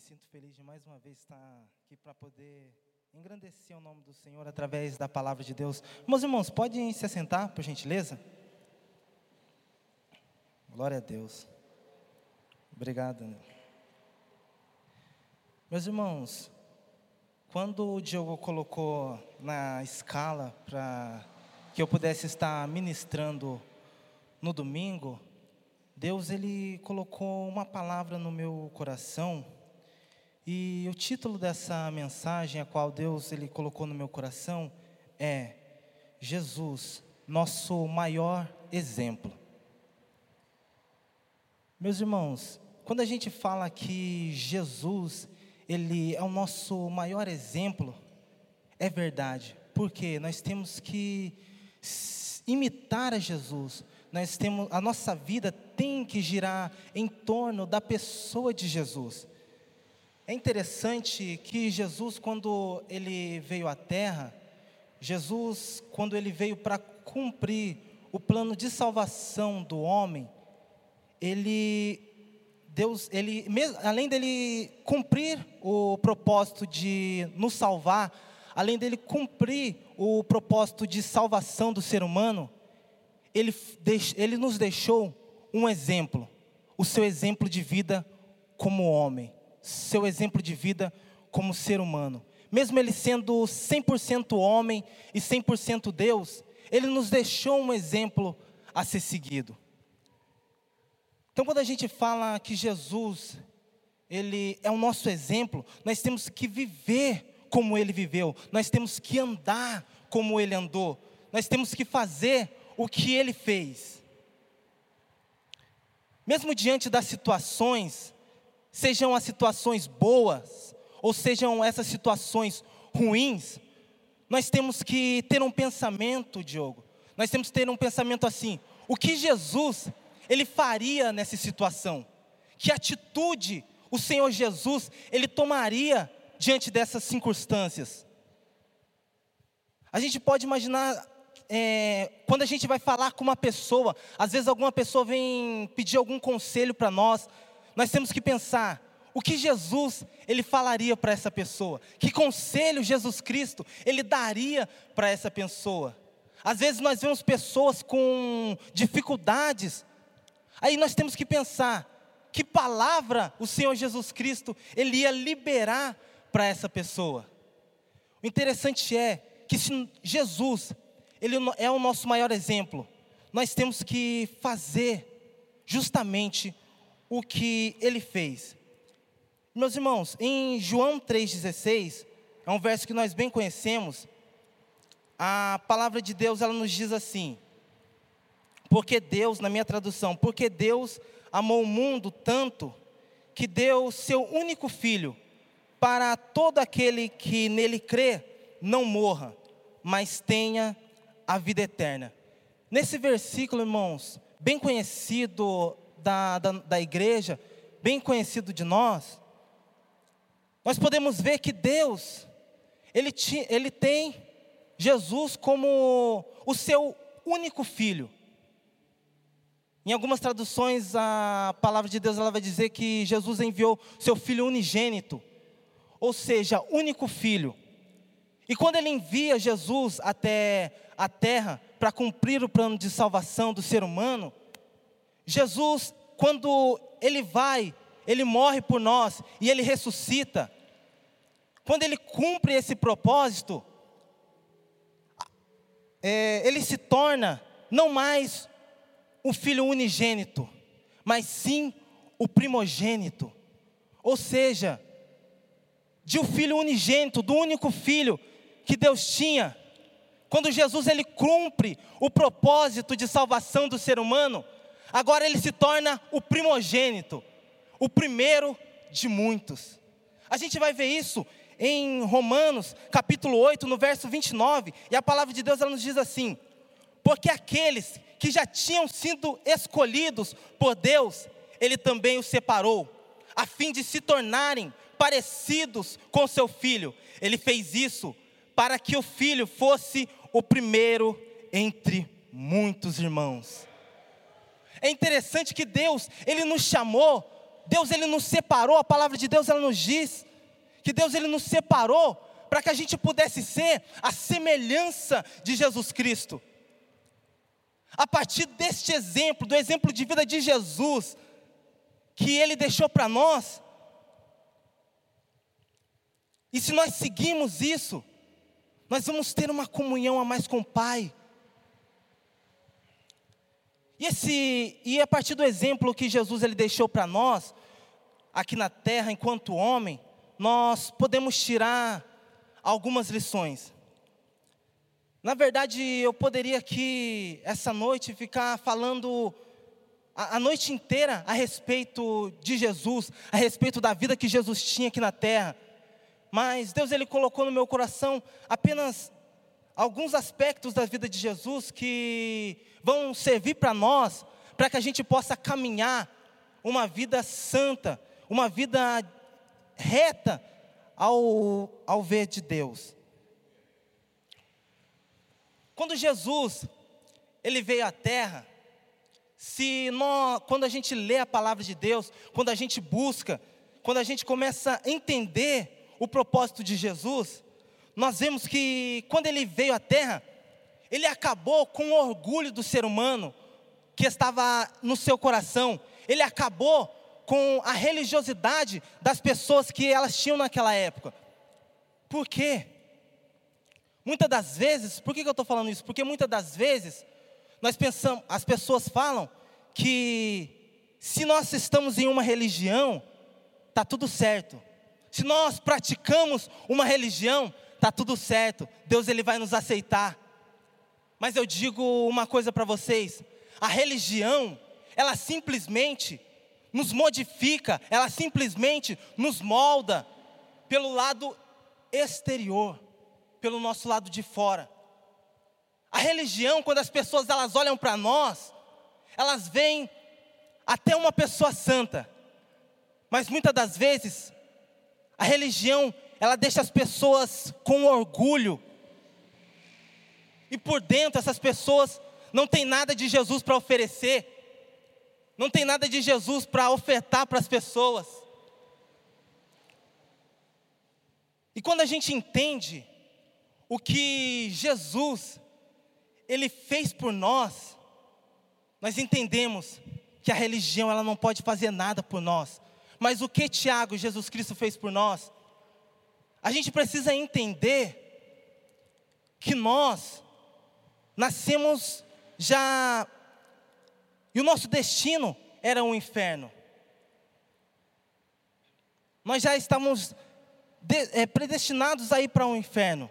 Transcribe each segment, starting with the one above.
sinto feliz de mais uma vez estar aqui para poder engrandecer o nome do Senhor através da palavra de Deus. Meus irmãos, podem se assentar, por gentileza? Glória a Deus. Obrigado. Meus irmãos, quando o Diogo colocou na escala para que eu pudesse estar ministrando no domingo, Deus ele colocou uma palavra no meu coração e o título dessa mensagem, a qual Deus ele colocou no meu coração, é Jesus, nosso maior exemplo. Meus irmãos, quando a gente fala que Jesus, ele é o nosso maior exemplo, é verdade, porque nós temos que imitar a Jesus. Nós temos a nossa vida tem que girar em torno da pessoa de Jesus. É interessante que Jesus, quando ele veio à Terra, Jesus, quando ele veio para cumprir o plano de salvação do homem, ele, Deus, ele, além dele cumprir o propósito de nos salvar, além dele cumprir o propósito de salvação do ser humano, ele, ele nos deixou um exemplo, o seu exemplo de vida como homem seu exemplo de vida como ser humano. Mesmo ele sendo 100% homem e 100% Deus, ele nos deixou um exemplo a ser seguido. Então, quando a gente fala que Jesus, ele é o nosso exemplo, nós temos que viver como ele viveu, nós temos que andar como ele andou, nós temos que fazer o que ele fez. Mesmo diante das situações sejam as situações boas, ou sejam essas situações ruins, nós temos que ter um pensamento, Diogo. Nós temos que ter um pensamento assim: o que Jesus ele faria nessa situação? Que atitude o Senhor Jesus ele tomaria diante dessas circunstâncias? A gente pode imaginar é, quando a gente vai falar com uma pessoa, às vezes alguma pessoa vem pedir algum conselho para nós, nós temos que pensar o que Jesus ele falaria para essa pessoa, que conselho Jesus Cristo ele daria para essa pessoa. Às vezes nós vemos pessoas com dificuldades, aí nós temos que pensar que palavra o Senhor Jesus Cristo ele ia liberar para essa pessoa. O interessante é que se Jesus ele é o nosso maior exemplo, nós temos que fazer justamente o que ele fez. Meus irmãos, em João 3,16, é um verso que nós bem conhecemos, a palavra de Deus ela nos diz assim: porque Deus, na minha tradução, porque Deus amou o mundo tanto que deu seu único filho para todo aquele que nele crê não morra, mas tenha a vida eterna. Nesse versículo, irmãos, bem conhecido da, da, da igreja, bem conhecido de nós, nós podemos ver que Deus, Ele, ti, ele tem Jesus como o seu único filho. Em algumas traduções, a palavra de Deus ela vai dizer que Jesus enviou seu filho unigênito, ou seja, único filho. E quando ele envia Jesus até a terra para cumprir o plano de salvação do ser humano, Jesus, quando ele vai, ele morre por nós e ele ressuscita. Quando ele cumpre esse propósito, é, ele se torna não mais o filho unigênito, mas sim o primogênito. Ou seja, de um filho unigênito, do único filho que Deus tinha. Quando Jesus ele cumpre o propósito de salvação do ser humano, agora ele se torna o primogênito, o primeiro de muitos. A gente vai ver isso em Romanos, capítulo 8, no verso 29, e a palavra de Deus ela nos diz assim: Porque aqueles que já tinham sido escolhidos por Deus, ele também os separou, a fim de se tornarem parecidos com seu filho. Ele fez isso para que o filho fosse o primeiro entre muitos irmãos. É interessante que Deus, Ele nos chamou Deus ele nos separou, a palavra de Deus ela nos diz que Deus ele nos separou para que a gente pudesse ser a semelhança de Jesus Cristo. A partir deste exemplo, do exemplo de vida de Jesus, que ele deixou para nós, e se nós seguimos isso, nós vamos ter uma comunhão a mais com o Pai. E, esse, e a partir do exemplo que Jesus ele deixou para nós, aqui na terra, enquanto homem, nós podemos tirar algumas lições. Na verdade, eu poderia aqui, essa noite, ficar falando a, a noite inteira a respeito de Jesus, a respeito da vida que Jesus tinha aqui na terra. Mas Deus ele colocou no meu coração apenas alguns aspectos da vida de Jesus que vão servir para nós, para que a gente possa caminhar uma vida santa, uma vida reta ao, ao ver de Deus. Quando Jesus ele veio à terra, se nós, quando a gente lê a palavra de Deus, quando a gente busca, quando a gente começa a entender o propósito de Jesus, nós vemos que quando ele veio à terra, ele acabou com o orgulho do ser humano que estava no seu coração. Ele acabou com a religiosidade das pessoas que elas tinham naquela época. Por quê? Muitas das vezes, por que, eu estou falando isso? Porque muitas das vezes, nós pensamos, as pessoas falam que se nós estamos em uma religião, está tudo certo. Se nós praticamos uma religião, está tudo certo. Deus ele vai nos aceitar. Mas eu digo uma coisa para vocês: a religião, ela simplesmente nos modifica, ela simplesmente nos molda pelo lado exterior, pelo nosso lado de fora. A religião, quando as pessoas elas olham para nós, elas veem até uma pessoa santa. Mas muitas das vezes, a religião, ela deixa as pessoas com orgulho. E por dentro essas pessoas não tem nada de Jesus para oferecer. Não tem nada de Jesus para ofertar para as pessoas. E quando a gente entende o que Jesus ele fez por nós, nós entendemos que a religião ela não pode fazer nada por nós. Mas o que Tiago, Jesus Cristo fez por nós? A gente precisa entender que nós nascemos já e o nosso destino era um inferno. Nós já estávamos é, predestinados a ir para um inferno.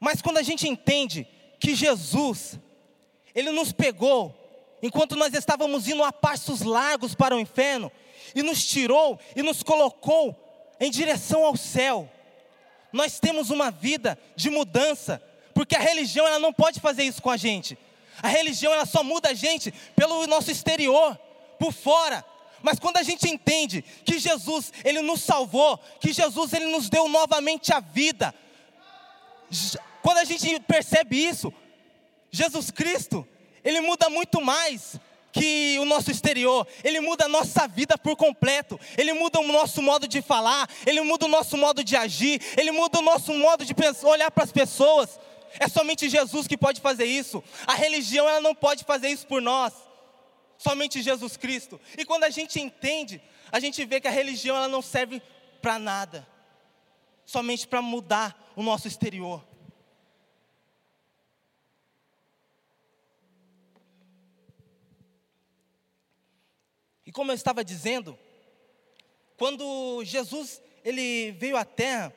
Mas quando a gente entende que Jesus, Ele nos pegou, enquanto nós estávamos indo a passos largos para o inferno, e nos tirou e nos colocou em direção ao céu. Nós temos uma vida de mudança, porque a religião ela não pode fazer isso com a gente. A religião ela só muda a gente pelo nosso exterior, por fora. Mas quando a gente entende que Jesus, ele nos salvou, que Jesus ele nos deu novamente a vida. Quando a gente percebe isso, Jesus Cristo, ele muda muito mais que o nosso exterior, ele muda a nossa vida por completo, ele muda o nosso modo de falar, ele muda o nosso modo de agir, ele muda o nosso modo de olhar para as pessoas. É somente Jesus que pode fazer isso. A religião ela não pode fazer isso por nós. Somente Jesus Cristo. E quando a gente entende, a gente vê que a religião ela não serve para nada. Somente para mudar o nosso exterior. E como eu estava dizendo, quando Jesus ele veio à terra,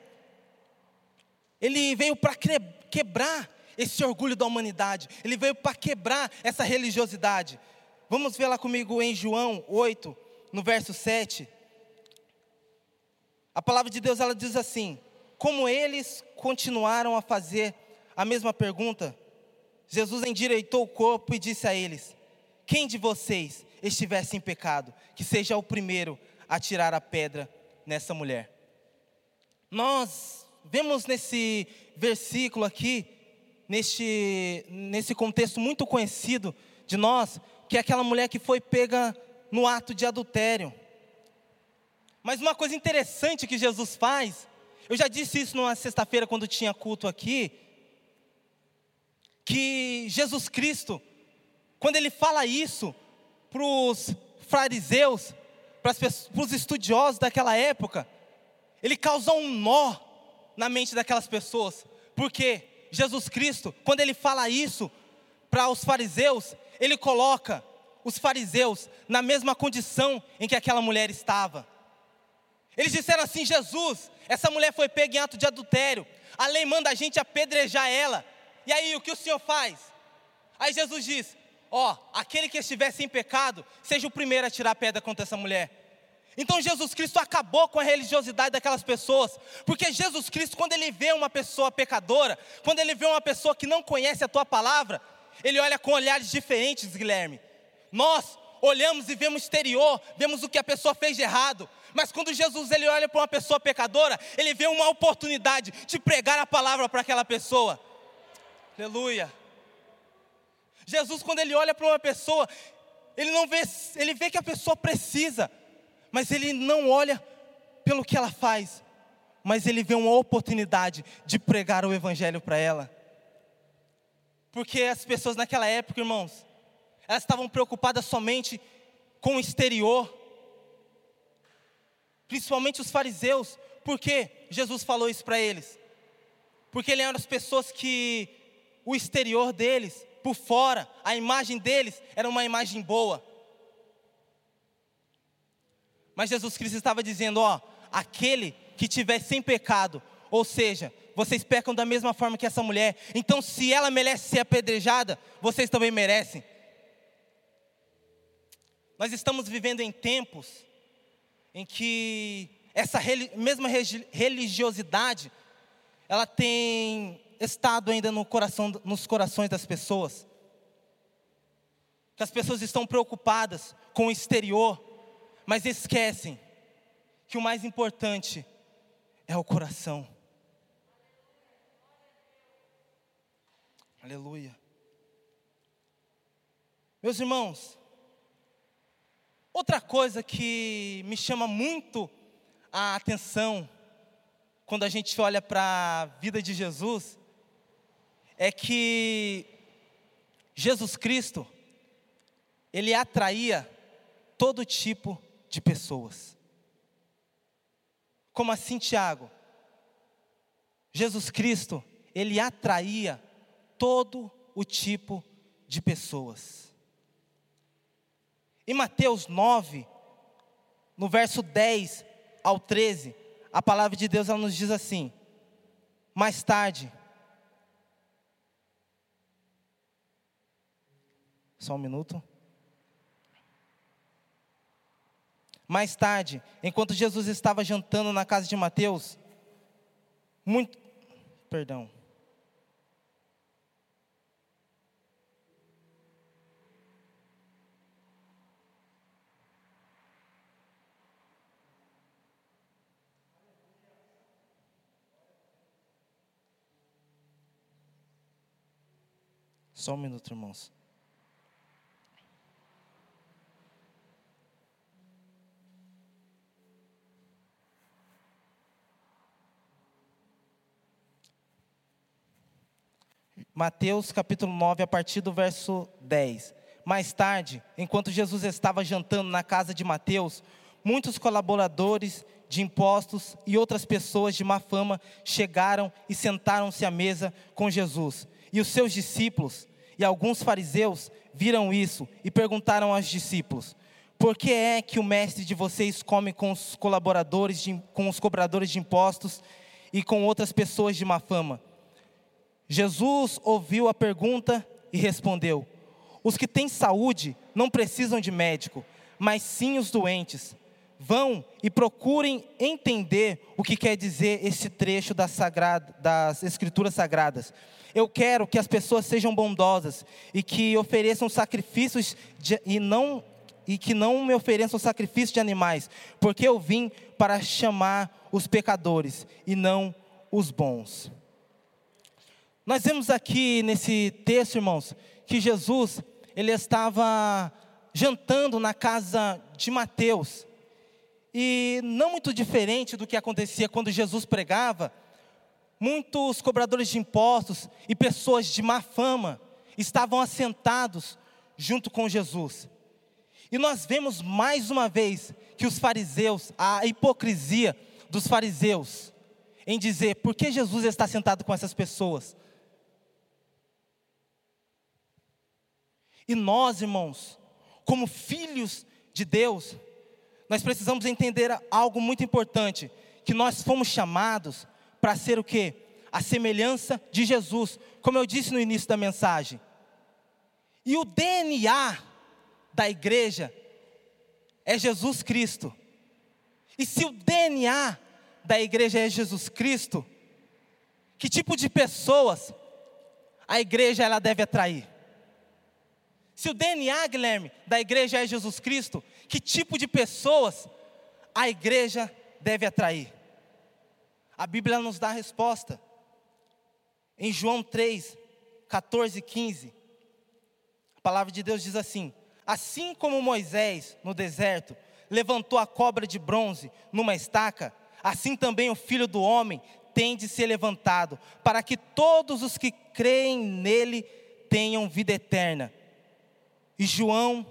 ele veio para quebrar esse orgulho da humanidade. Ele veio para quebrar essa religiosidade. Vamos ver lá comigo em João 8, no verso 7. A palavra de Deus ela diz assim: Como eles continuaram a fazer a mesma pergunta, Jesus endireitou o corpo e disse a eles: Quem de vocês estivesse em pecado, que seja o primeiro a tirar a pedra nessa mulher? Nós vemos nesse versículo aqui, neste, nesse contexto muito conhecido de nós, que é aquela mulher que foi pega no ato de adultério. Mas uma coisa interessante que Jesus faz, eu já disse isso numa sexta-feira quando tinha culto aqui, que Jesus Cristo, quando ele fala isso para os fariseus, para os estudiosos daquela época, ele causa um nó na mente daquelas pessoas, porque Jesus Cristo, quando ele fala isso para os fariseus, ele coloca os fariseus na mesma condição em que aquela mulher estava. Eles disseram assim: Jesus, essa mulher foi pega em ato de adultério, a lei manda a gente apedrejar ela. E aí, o que o Senhor faz? Aí Jesus diz: Ó, aquele que estiver sem pecado, seja o primeiro a tirar a pedra contra essa mulher. Então Jesus Cristo acabou com a religiosidade daquelas pessoas, porque Jesus Cristo, quando ele vê uma pessoa pecadora, quando ele vê uma pessoa que não conhece a tua palavra, ele olha com olhares diferentes, Guilherme. Nós olhamos e vemos exterior, vemos o que a pessoa fez de errado, mas quando Jesus ele olha para uma pessoa pecadora, ele vê uma oportunidade de pregar a palavra para aquela pessoa. Aleluia. Jesus quando ele olha para uma pessoa, ele não vê, ele vê que a pessoa precisa, mas ele não olha pelo que ela faz, mas ele vê uma oportunidade de pregar o evangelho para ela. Porque as pessoas naquela época, irmãos, elas estavam preocupadas somente com o exterior, principalmente os fariseus. Por que Jesus falou isso para eles? Porque ele eram as pessoas que o exterior deles, por fora, a imagem deles era uma imagem boa. Mas Jesus Cristo estava dizendo: ó, aquele que tiver sem pecado, ou seja, vocês pecam da mesma forma que essa mulher, então se ela merece ser apedrejada, vocês também merecem. Nós estamos vivendo em tempos em que essa mesma religiosidade ela tem estado ainda no coração, nos corações das pessoas. Que as pessoas estão preocupadas com o exterior, mas esquecem que o mais importante é o coração. Aleluia. Meus irmãos, Outra coisa que me chama muito a atenção quando a gente olha para a vida de Jesus é que Jesus Cristo ele atraía todo tipo de pessoas. Como assim, Tiago? Jesus Cristo, ele atraía todo o tipo de pessoas. Em Mateus 9, no verso 10 ao 13, a palavra de Deus ela nos diz assim: Mais tarde, só um minuto. Mais tarde, enquanto Jesus estava jantando na casa de Mateus, muito, perdão, Só um minuto, irmãos. Mateus capítulo 9, a partir do verso 10. Mais tarde, enquanto Jesus estava jantando na casa de Mateus, muitos colaboradores de impostos e outras pessoas de má fama chegaram e sentaram-se à mesa com Jesus. E os seus discípulos e alguns fariseus viram isso e perguntaram aos discípulos: Por que é que o mestre de vocês come com os colaboradores, de, com os cobradores de impostos e com outras pessoas de má fama? Jesus ouviu a pergunta e respondeu: Os que têm saúde não precisam de médico, mas sim os doentes. Vão e procurem entender o que quer dizer esse trecho das, sagrada, das Escrituras Sagradas. Eu quero que as pessoas sejam bondosas e que ofereçam sacrifícios de, e não e que não me ofereçam sacrifício de animais, porque eu vim para chamar os pecadores e não os bons. Nós vemos aqui nesse texto, irmãos, que Jesus, ele estava jantando na casa de Mateus. E não muito diferente do que acontecia quando Jesus pregava, muitos cobradores de impostos e pessoas de má fama estavam assentados junto com Jesus. E nós vemos mais uma vez que os fariseus, a hipocrisia dos fariseus, em dizer: por que Jesus está sentado com essas pessoas? E nós, irmãos, como filhos de Deus, nós precisamos entender algo muito importante, que nós fomos chamados para ser o quê? A semelhança de Jesus, como eu disse no início da mensagem. E o DNA da igreja é Jesus Cristo. E se o DNA da igreja é Jesus Cristo, que tipo de pessoas a igreja ela deve atrair? Se o DNA, Guilherme, da igreja é Jesus Cristo, que tipo de pessoas a igreja deve atrair? A Bíblia nos dá a resposta. Em João 3, 14 e 15, a palavra de Deus diz assim: Assim como Moisés, no deserto, levantou a cobra de bronze numa estaca, assim também o filho do homem tem de ser levantado, para que todos os que creem nele tenham vida eterna. E João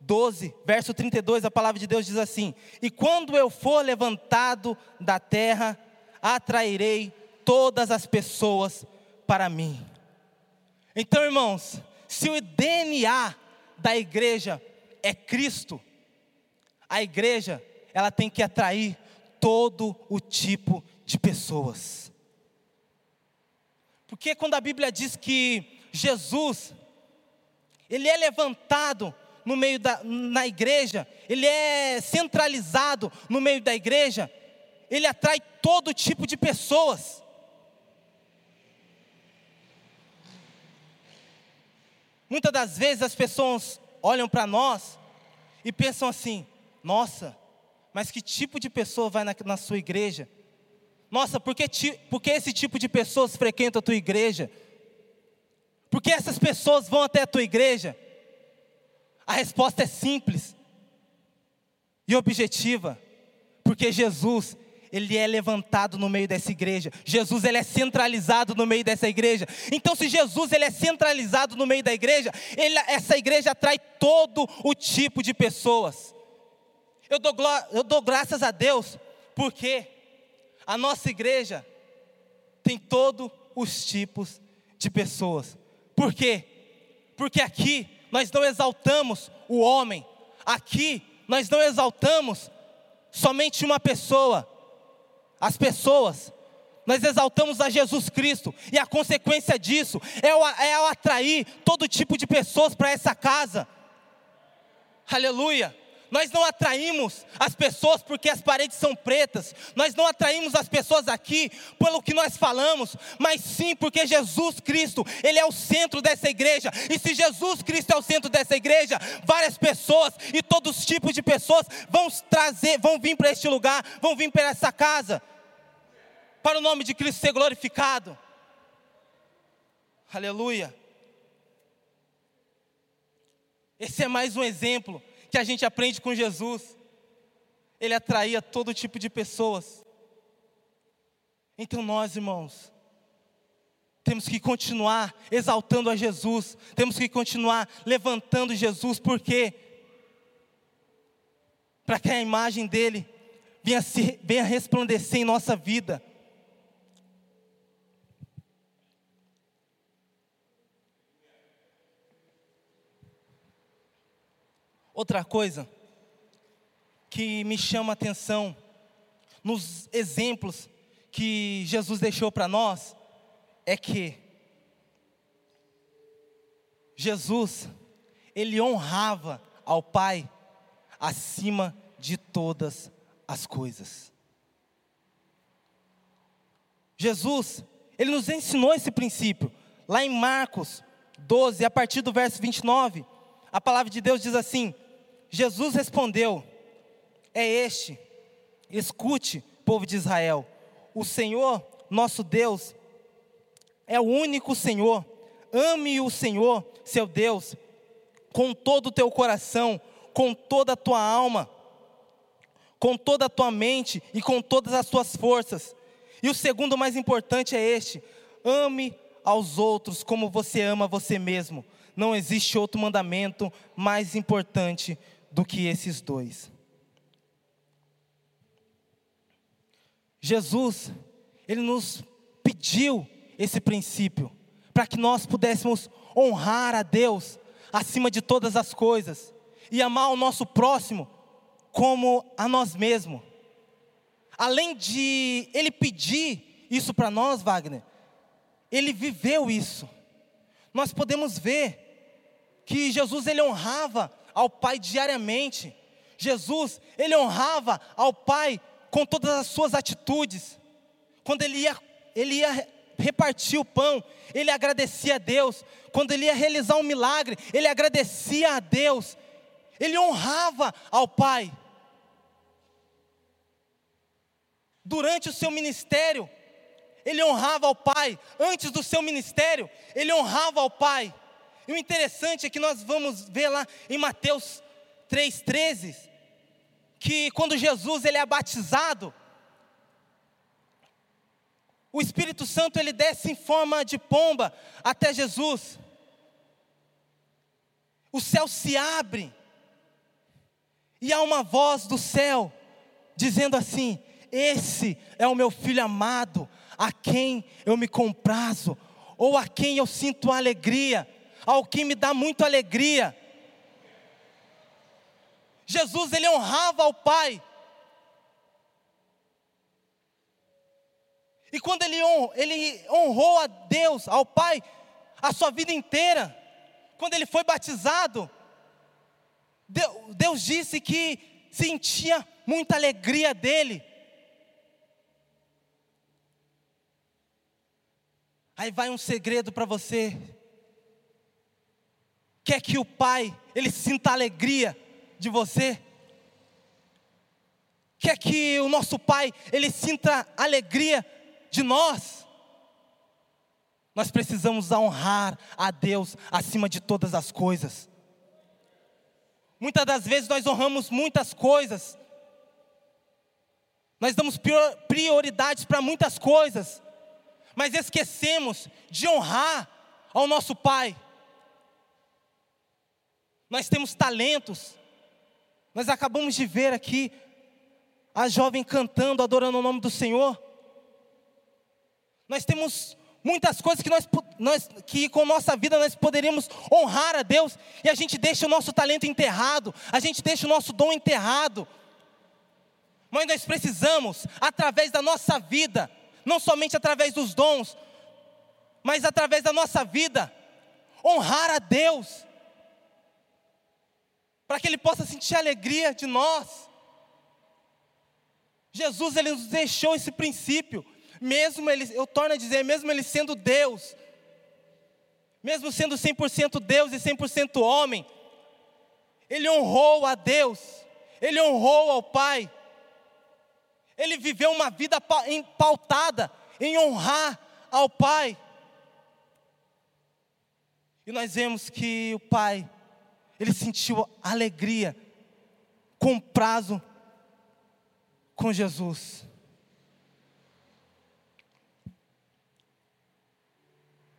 12, verso 32, a palavra de Deus diz assim: E quando eu for levantado da terra, atrairei todas as pessoas para mim. Então, irmãos, se o DNA da igreja é Cristo, a igreja, ela tem que atrair todo o tipo de pessoas. Porque quando a Bíblia diz que Jesus, ele é levantado no meio da na igreja, ele é centralizado no meio da igreja, ele atrai todo tipo de pessoas. Muitas das vezes as pessoas olham para nós e pensam assim: nossa, mas que tipo de pessoa vai na, na sua igreja? Nossa, por que, por que esse tipo de pessoas frequenta a tua igreja? Por que essas pessoas vão até a tua igreja? A resposta é simples e objetiva, porque Jesus, ele é levantado no meio dessa igreja. Jesus ele é centralizado no meio dessa igreja. Então, se Jesus ele é centralizado no meio da igreja, ele, essa igreja atrai todo o tipo de pessoas. Eu dou, eu dou graças a Deus, porque a nossa igreja tem todos os tipos de pessoas. Por quê? Porque aqui nós não exaltamos o homem, aqui nós não exaltamos somente uma pessoa, as pessoas, nós exaltamos a Jesus Cristo, e a consequência disso é o, é o atrair todo tipo de pessoas para essa casa, aleluia. Nós não atraímos as pessoas porque as paredes são pretas, nós não atraímos as pessoas aqui pelo que nós falamos, mas sim porque Jesus Cristo, Ele é o centro dessa igreja, e se Jesus Cristo é o centro dessa igreja, várias pessoas e todos os tipos de pessoas vão trazer, vão vir para este lugar, vão vir para essa casa, para o nome de Cristo ser glorificado. Aleluia. Esse é mais um exemplo que a gente aprende com Jesus. Ele atraía todo tipo de pessoas. Então nós, irmãos, temos que continuar exaltando a Jesus, temos que continuar levantando Jesus, porque para que a imagem dele venha, se, venha resplandecer em nossa vida. Outra coisa que me chama a atenção nos exemplos que Jesus deixou para nós é que Jesus, ele honrava ao Pai acima de todas as coisas. Jesus, ele nos ensinou esse princípio. Lá em Marcos 12, a partir do verso 29, a palavra de Deus diz assim: Jesus respondeu: É este, escute, povo de Israel, o Senhor, nosso Deus, é o único Senhor. Ame o Senhor, seu Deus, com todo o teu coração, com toda a tua alma, com toda a tua mente e com todas as tuas forças. E o segundo mais importante é este: ame aos outros como você ama você mesmo. Não existe outro mandamento mais importante do que esses dois. Jesus, ele nos pediu esse princípio para que nós pudéssemos honrar a Deus acima de todas as coisas e amar o nosso próximo como a nós mesmos. Além de ele pedir isso para nós, Wagner, ele viveu isso. Nós podemos ver que Jesus ele honrava ao Pai diariamente. Jesus, ele honrava ao Pai com todas as suas atitudes. Quando ele ia, ele ia repartir o pão, ele agradecia a Deus. Quando ele ia realizar um milagre, ele agradecia a Deus. Ele honrava ao Pai. Durante o seu ministério, ele honrava ao Pai. Antes do seu ministério, ele honrava ao Pai. E o interessante é que nós vamos ver lá em Mateus 3,13, que quando Jesus ele é batizado, o Espírito Santo ele desce em forma de pomba até Jesus. O céu se abre e há uma voz do céu dizendo assim: Esse é o meu filho amado, a quem eu me comprazo, ou a quem eu sinto alegria, ao que me dá muito alegria. Jesus ele honrava ao Pai. E quando ele, honrou, ele honrou a Deus, ao Pai, a sua vida inteira, quando ele foi batizado, Deus disse que sentia muita alegria dele. Aí vai um segredo para você. Quer que o Pai, ele sinta alegria de você? Quer que o nosso Pai, ele sinta alegria de nós? Nós precisamos honrar a Deus acima de todas as coisas. Muitas das vezes nós honramos muitas coisas, nós damos prioridades para muitas coisas, mas esquecemos de honrar ao nosso Pai. Nós temos talentos, nós acabamos de ver aqui a jovem cantando, adorando o nome do Senhor. Nós temos muitas coisas que nós, nós que com nossa vida nós poderíamos honrar a Deus e a gente deixa o nosso talento enterrado, a gente deixa o nosso dom enterrado. Mas nós precisamos, através da nossa vida, não somente através dos dons, mas através da nossa vida, honrar a Deus para que Ele possa sentir alegria de nós. Jesus, Ele nos deixou esse princípio, mesmo Ele, eu torno a dizer, mesmo Ele sendo Deus, mesmo sendo 100% Deus e 100% homem, Ele honrou a Deus, Ele honrou ao Pai, Ele viveu uma vida pautada em honrar ao Pai. E nós vemos que o Pai, ele sentiu alegria com prazo com Jesus.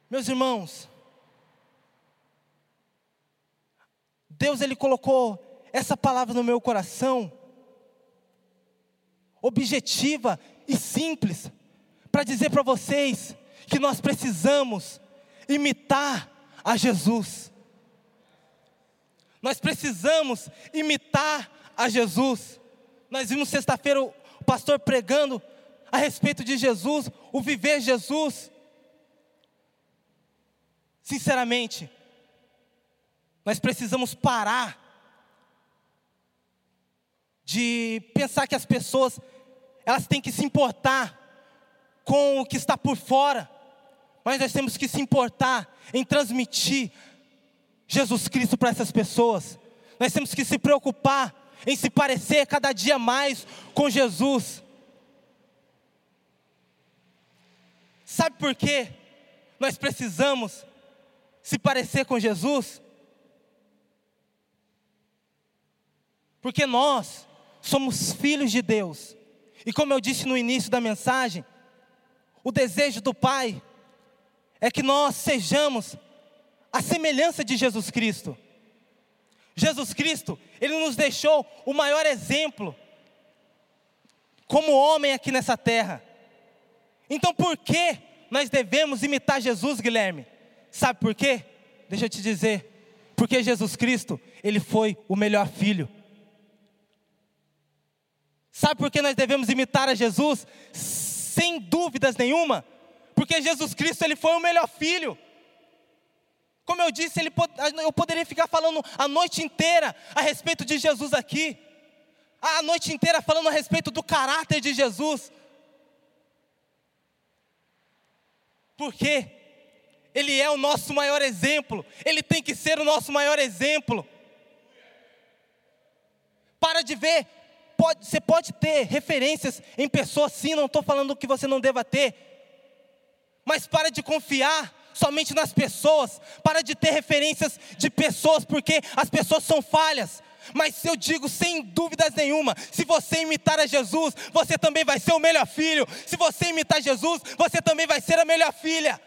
Meus irmãos, Deus ele colocou essa palavra no meu coração, objetiva e simples, para dizer para vocês que nós precisamos imitar a Jesus. Nós precisamos imitar a Jesus. Nós vimos sexta-feira o pastor pregando a respeito de Jesus, o viver Jesus. Sinceramente, nós precisamos parar de pensar que as pessoas elas têm que se importar com o que está por fora, mas nós temos que se importar em transmitir Jesus Cristo para essas pessoas. Nós temos que se preocupar em se parecer cada dia mais com Jesus. Sabe por quê? Nós precisamos se parecer com Jesus? Porque nós somos filhos de Deus. E como eu disse no início da mensagem, o desejo do Pai é que nós sejamos a semelhança de Jesus Cristo. Jesus Cristo, Ele nos deixou o maior exemplo como homem aqui nessa terra. Então por que nós devemos imitar Jesus, Guilherme? Sabe por quê? Deixa eu te dizer. Porque Jesus Cristo, Ele foi o melhor filho. Sabe por que nós devemos imitar a Jesus? Sem dúvidas nenhuma. Porque Jesus Cristo, Ele foi o melhor filho. Como eu disse, ele, eu poderia ficar falando a noite inteira a respeito de Jesus aqui. A noite inteira falando a respeito do caráter de Jesus. Porque Ele é o nosso maior exemplo. Ele tem que ser o nosso maior exemplo. Para de ver. Pode, você pode ter referências em pessoas, sim, não estou falando que você não deva ter. Mas para de confiar somente nas pessoas, para de ter referências de pessoas, porque as pessoas são falhas. Mas eu digo sem dúvidas nenhuma: se você imitar a Jesus, você também vai ser o melhor filho. Se você imitar Jesus, você também vai ser a melhor filha.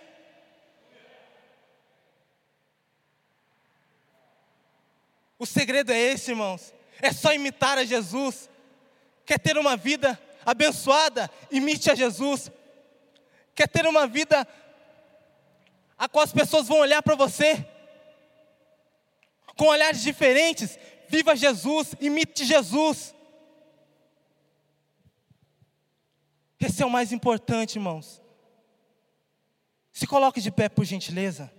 O segredo é esse, irmãos. É só imitar a Jesus. Quer ter uma vida abençoada? Imite a Jesus. Quer ter uma vida a qual as pessoas vão olhar para você com olhares diferentes. Viva Jesus, imite Jesus. Esse é o mais importante, irmãos. Se coloque de pé, por gentileza.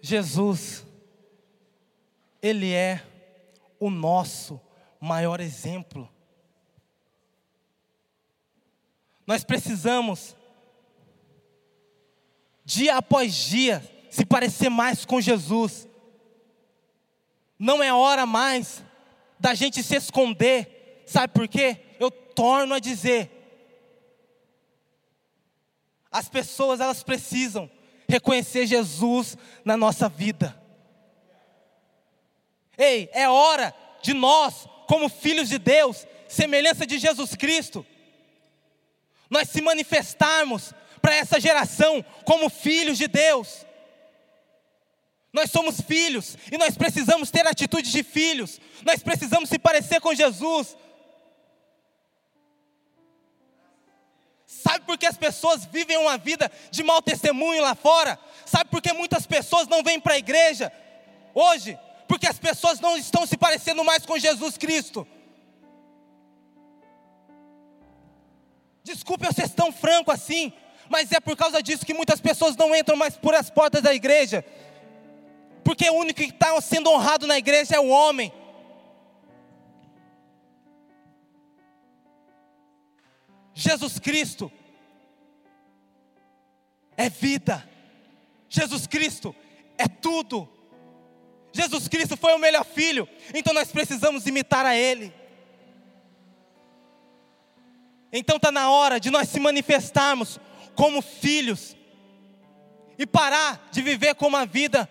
Jesus, Ele é o nosso maior exemplo. Nós precisamos, dia após dia, se parecer mais com Jesus. Não é hora mais da gente se esconder. Sabe por quê? Eu torno a dizer. As pessoas elas precisam reconhecer Jesus na nossa vida. Ei, é hora de nós como filhos de Deus, semelhança de Jesus Cristo, nós se manifestarmos para essa geração como filhos de Deus. Nós somos filhos e nós precisamos ter atitude de filhos, nós precisamos se parecer com Jesus. Sabe por que as pessoas vivem uma vida de mau testemunho lá fora? Sabe por que muitas pessoas não vêm para a igreja hoje? Porque as pessoas não estão se parecendo mais com Jesus Cristo. Desculpe eu ser tão franco assim, mas é por causa disso que muitas pessoas não entram mais por as portas da igreja, porque o único que está sendo honrado na igreja é o homem. Jesus Cristo é vida, Jesus Cristo é tudo. Jesus Cristo foi o melhor filho, então nós precisamos imitar a Ele. Então está na hora de nós se manifestarmos como filhos e parar de viver com uma vida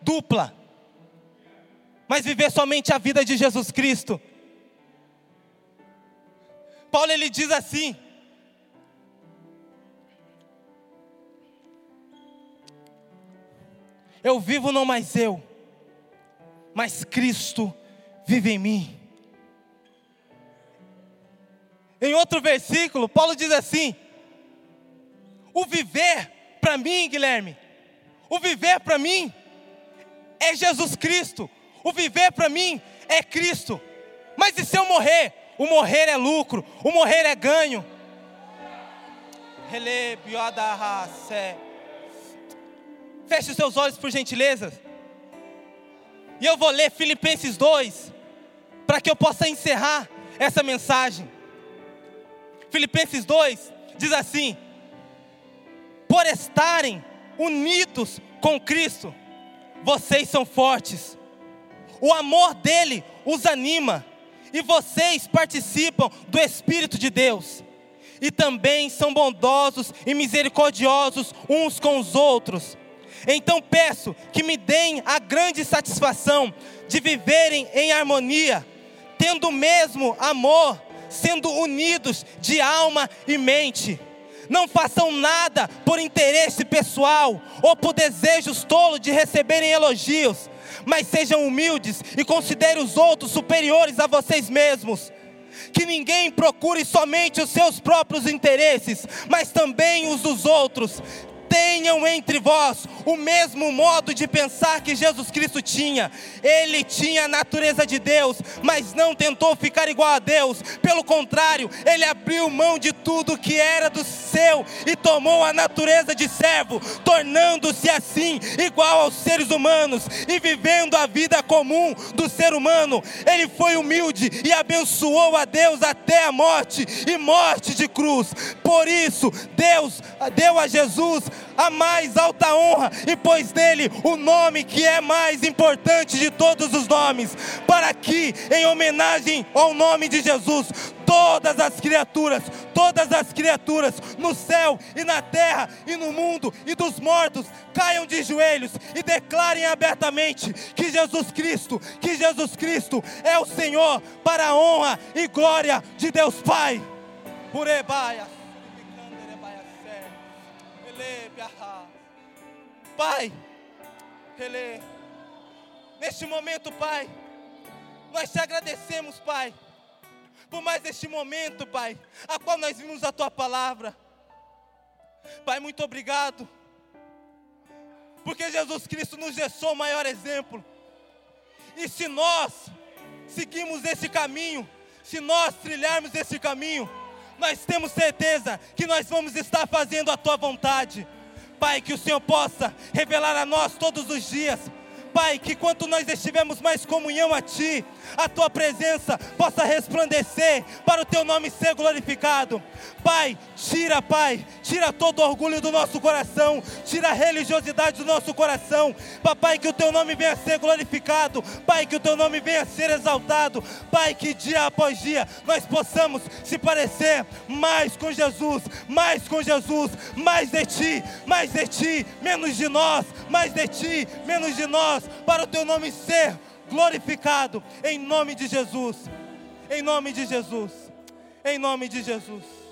dupla, mas viver somente a vida de Jesus Cristo. Paulo ele diz assim: Eu vivo não mais eu, mas Cristo vive em mim. Em outro versículo, Paulo diz assim: o viver para mim, Guilherme, o viver para mim é Jesus Cristo, o viver para mim é Cristo. Mas e se eu morrer? O morrer é lucro, o morrer é ganho. Feche os seus olhos por gentileza. E eu vou ler Filipenses 2, para que eu possa encerrar essa mensagem. Filipenses 2 diz assim: Por estarem unidos com Cristo, vocês são fortes, o amor dele os anima, e vocês participam do Espírito de Deus. e também são bondosos e misericordiosos uns com os outros. Então peço que me deem a grande satisfação de viverem em harmonia, tendo o mesmo amor, sendo unidos de alma e mente. Não façam nada por interesse pessoal ou por desejos tolos de receberem elogios, mas sejam humildes e considerem os outros superiores a vocês mesmos que ninguém procure somente os seus próprios interesses, mas também os dos outros tenham entre vós o mesmo modo de pensar que Jesus Cristo tinha. Ele tinha a natureza de Deus, mas não tentou ficar igual a Deus. Pelo contrário, ele abriu mão de tudo que era do seu e tomou a natureza de servo, tornando-se assim igual aos seres humanos e vivendo a vida comum do ser humano. Ele foi humilde e abençoou a Deus até a morte e morte de cruz. Por isso, Deus deu a Jesus a mais alta honra e pôs nele o nome que é mais importante de todos os nomes, para que, em homenagem ao nome de Jesus, todas as criaturas, todas as criaturas no céu e na terra e no mundo e dos mortos caiam de joelhos e declarem abertamente que Jesus Cristo, que Jesus Cristo é o Senhor para a honra e glória de Deus Pai. Purebaia. Pai, Ele, neste momento, Pai, nós te agradecemos, Pai, por mais este momento, Pai, a qual nós vimos a Tua palavra. Pai, muito obrigado, porque Jesus Cristo nos deixou o maior exemplo. E se nós seguimos esse caminho, se nós trilharmos esse caminho, nós temos certeza que nós vamos estar fazendo a tua vontade. Pai, que o Senhor possa revelar a nós todos os dias Pai, que quanto nós estivermos mais comunhão a Ti, a Tua presença possa resplandecer para o Teu nome ser glorificado. Pai, tira, Pai, tira todo orgulho do nosso coração, tira a religiosidade do nosso coração. Papai, que o Teu nome venha ser glorificado. Pai, que o Teu nome venha ser exaltado. Pai, que dia após dia nós possamos se parecer mais com Jesus, mais com Jesus, mais de Ti, mais de Ti, menos de nós, mais de Ti, menos de nós para o teu nome ser glorificado, em nome de Jesus, em nome de Jesus, em nome de Jesus.